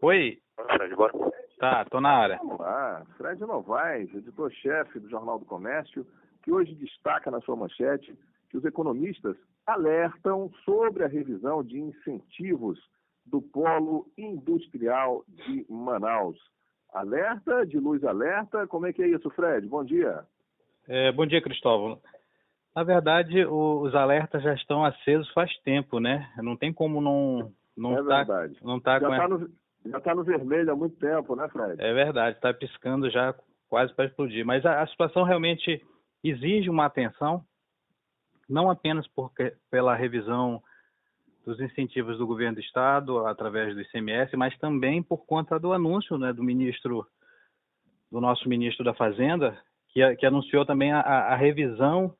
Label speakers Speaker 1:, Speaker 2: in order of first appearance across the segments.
Speaker 1: Oi.
Speaker 2: Fred, bora.
Speaker 1: Tá, tô na área.
Speaker 3: Vamos lá. Fred Novaes, editor-chefe do Jornal do Comércio, que hoje destaca na sua manchete que os economistas alertam sobre a revisão de incentivos do polo industrial de Manaus. Alerta de luz alerta, como é que é isso, Fred? Bom dia.
Speaker 1: É, bom dia, Cristóvão. Na verdade, os alertas já estão acesos faz tempo, né? Não tem como não não
Speaker 3: é
Speaker 1: tá,
Speaker 3: verdade.
Speaker 1: não tá
Speaker 3: já
Speaker 1: com
Speaker 3: está no, já tá no vermelho há muito tempo, né, Fred?
Speaker 1: É verdade, está piscando já quase para explodir. Mas a, a, situação realmente exige uma atenção, não apenas porque, pela revisão dos incentivos do governo do estado através do ICMS, mas também por conta do anúncio né, do ministro, do nosso ministro da Fazenda, que, que anunciou também a, a, revisão,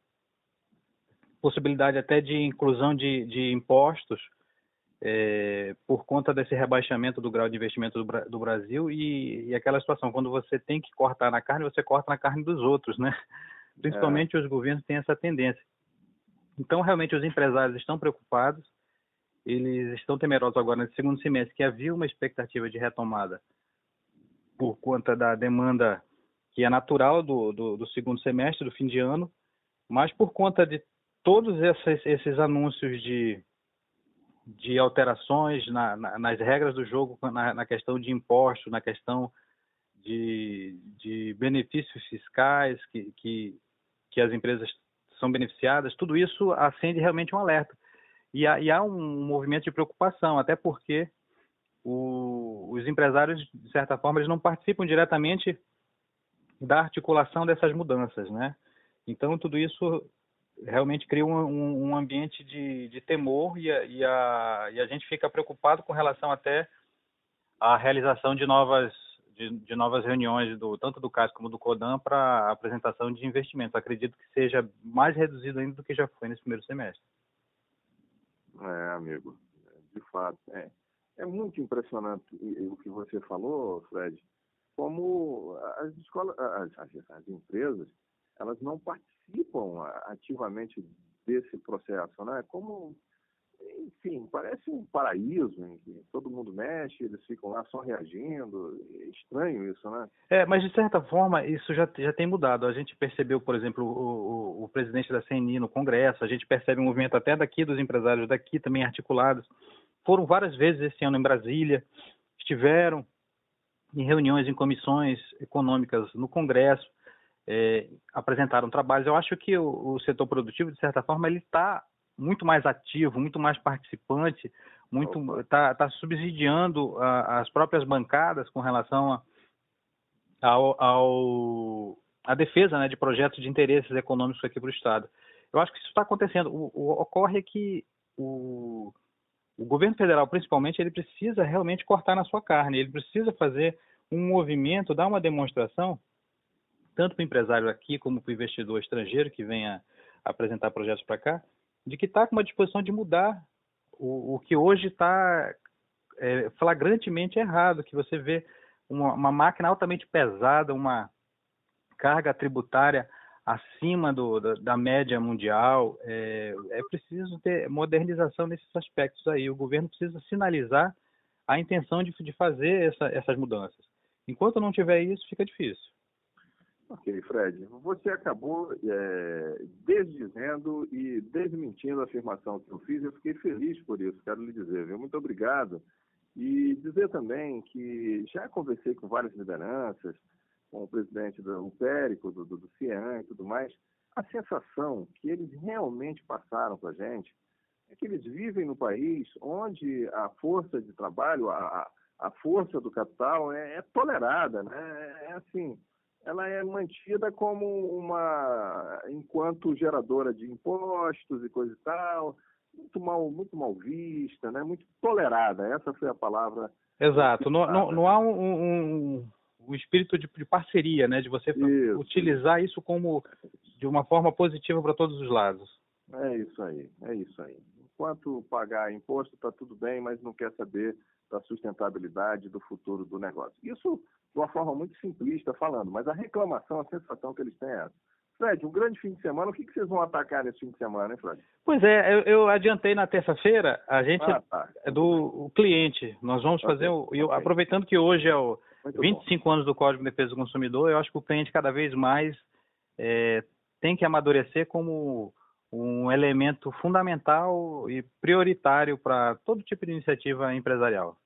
Speaker 1: possibilidade até de inclusão de, de impostos é, por conta desse rebaixamento do grau de investimento do, do Brasil e, e, aquela situação, quando você tem que cortar na carne, você corta na carne dos outros, né? Principalmente é. os governos têm essa tendência. Então, realmente, os empresários estão preocupados, eles estão temerosos agora nesse segundo semestre, que havia uma expectativa de retomada por conta da demanda que é natural do, do, do segundo semestre, do fim de ano, mas por conta de todos esses, esses anúncios de, de alterações na, na, nas regras do jogo, na, na, questão de impostos, na questão de, de benefícios fiscais que, que, que as empresas são beneficiadas, tudo isso acende realmente um alerta. E há, e há um movimento de preocupação, até porque o, os empresários, de certa forma, eles não participam diretamente da articulação dessas mudanças, né? Então, tudo isso realmente cria um, um ambiente de, de temor e a, e, a, e a gente fica preocupado com relação até à realização de novas de, de, novas reuniões do tanto do CAS como do CODAN para apresentação de investimentos. Acredito que seja mais reduzido ainda do que já foi nesse primeiro semestre.
Speaker 3: É, amigo, de fato. É, é muito impressionante o que você falou, Fred, como as escolas, as, as, as empresas, elas não participam ativamente desse processo, né? Como enfim, parece um paraíso em que todo mundo mexe, eles ficam lá só reagindo. É estranho isso, né?
Speaker 1: É, mas de certa forma isso já, já tem mudado. A gente percebeu, por exemplo, o, o, o presidente da CNI no Congresso, a gente percebe um movimento até daqui, dos empresários daqui também articulados. Foram várias vezes esse ano em Brasília, estiveram em reuniões em comissões econômicas no Congresso, é, apresentaram trabalhos. Eu acho que o, o setor produtivo, de certa forma, ele está muito mais ativo, muito mais participante, muito está tá subsidiando a, as próprias bancadas com relação a, ao, ao a defesa né, de projetos de interesses econômicos aqui para o Estado. Eu acho que isso está acontecendo. O, o, ocorre que o, o governo federal, principalmente, ele precisa realmente cortar na sua carne, ele precisa fazer um movimento, dar uma demonstração, tanto para o empresário aqui como para o investidor estrangeiro que venha apresentar projetos para cá, de que está com uma disposição de mudar o, o que hoje está é, flagrantemente errado, que você vê uma, uma, máquina altamente pesada, uma carga tributária acima do, da, da, média mundial. É, é, preciso ter modernização nesses aspectos aí. O governo precisa sinalizar a intenção de, de fazer essa, essas mudanças. Enquanto não tiver isso, fica difícil.
Speaker 3: Ok, Fred. Você acabou é, desdizendo e desmentindo a afirmação que eu fiz. Eu fiquei feliz por isso, quero lhe dizer. Viu? Muito obrigado. E dizer também que já conversei com várias lideranças, com o presidente do Périco, do, do, do CIAN e tudo mais. A sensação que eles realmente passaram para a gente é que eles vivem no país onde a força de trabalho, a, a força do capital é, é tolerada, né? É assim ela é mantida como uma, enquanto geradora de impostos e coisa e tal, muito mal, muito mal vista, né? muito tolerada. Essa foi a palavra.
Speaker 1: Exato. Não, não, não há um, um, um espírito de, de, parceria, né? De você isso. utilizar isso como de uma forma positiva para todos os lados.
Speaker 3: É isso aí, é isso aí. Enquanto pagar imposto está tudo bem, mas não quer saber da sustentabilidade do futuro do negócio. Isso de uma forma muito simplista falando, mas a reclamação, a sensação que eles têm é essa. Fred, um grande fim de semana. O que, que vocês vão atacar nesse fim de semana, hein, Fred?
Speaker 1: Pois é, eu, eu adiantei na terça-feira, a gente ah, tá. é do cliente. Nós vamos okay. fazer, o, eu, aproveitando que hoje é o Muito 25 bom. anos do Código de Defesa do Consumidor, eu acho que o cliente cada vez mais é, tem que amadurecer como um elemento fundamental e prioritário para todo tipo de iniciativa empresarial.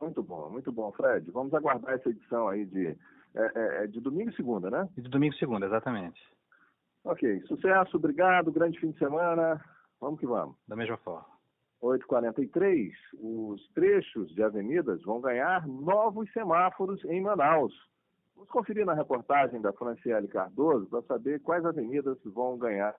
Speaker 3: Muito bom, muito bom, Fred. Vamos aguardar essa edição aí de, é, é, é de domingo e segunda, né?
Speaker 1: De domingo e segunda, exatamente.
Speaker 3: Ok, sucesso, obrigado, grande fim de semana. Vamos que vamos.
Speaker 1: Da mesma forma.
Speaker 3: 8h43, os trechos de avenidas vão ganhar novos semáforos em Manaus. Vamos conferir na reportagem da Franciele Cardoso para saber quais avenidas vão ganhar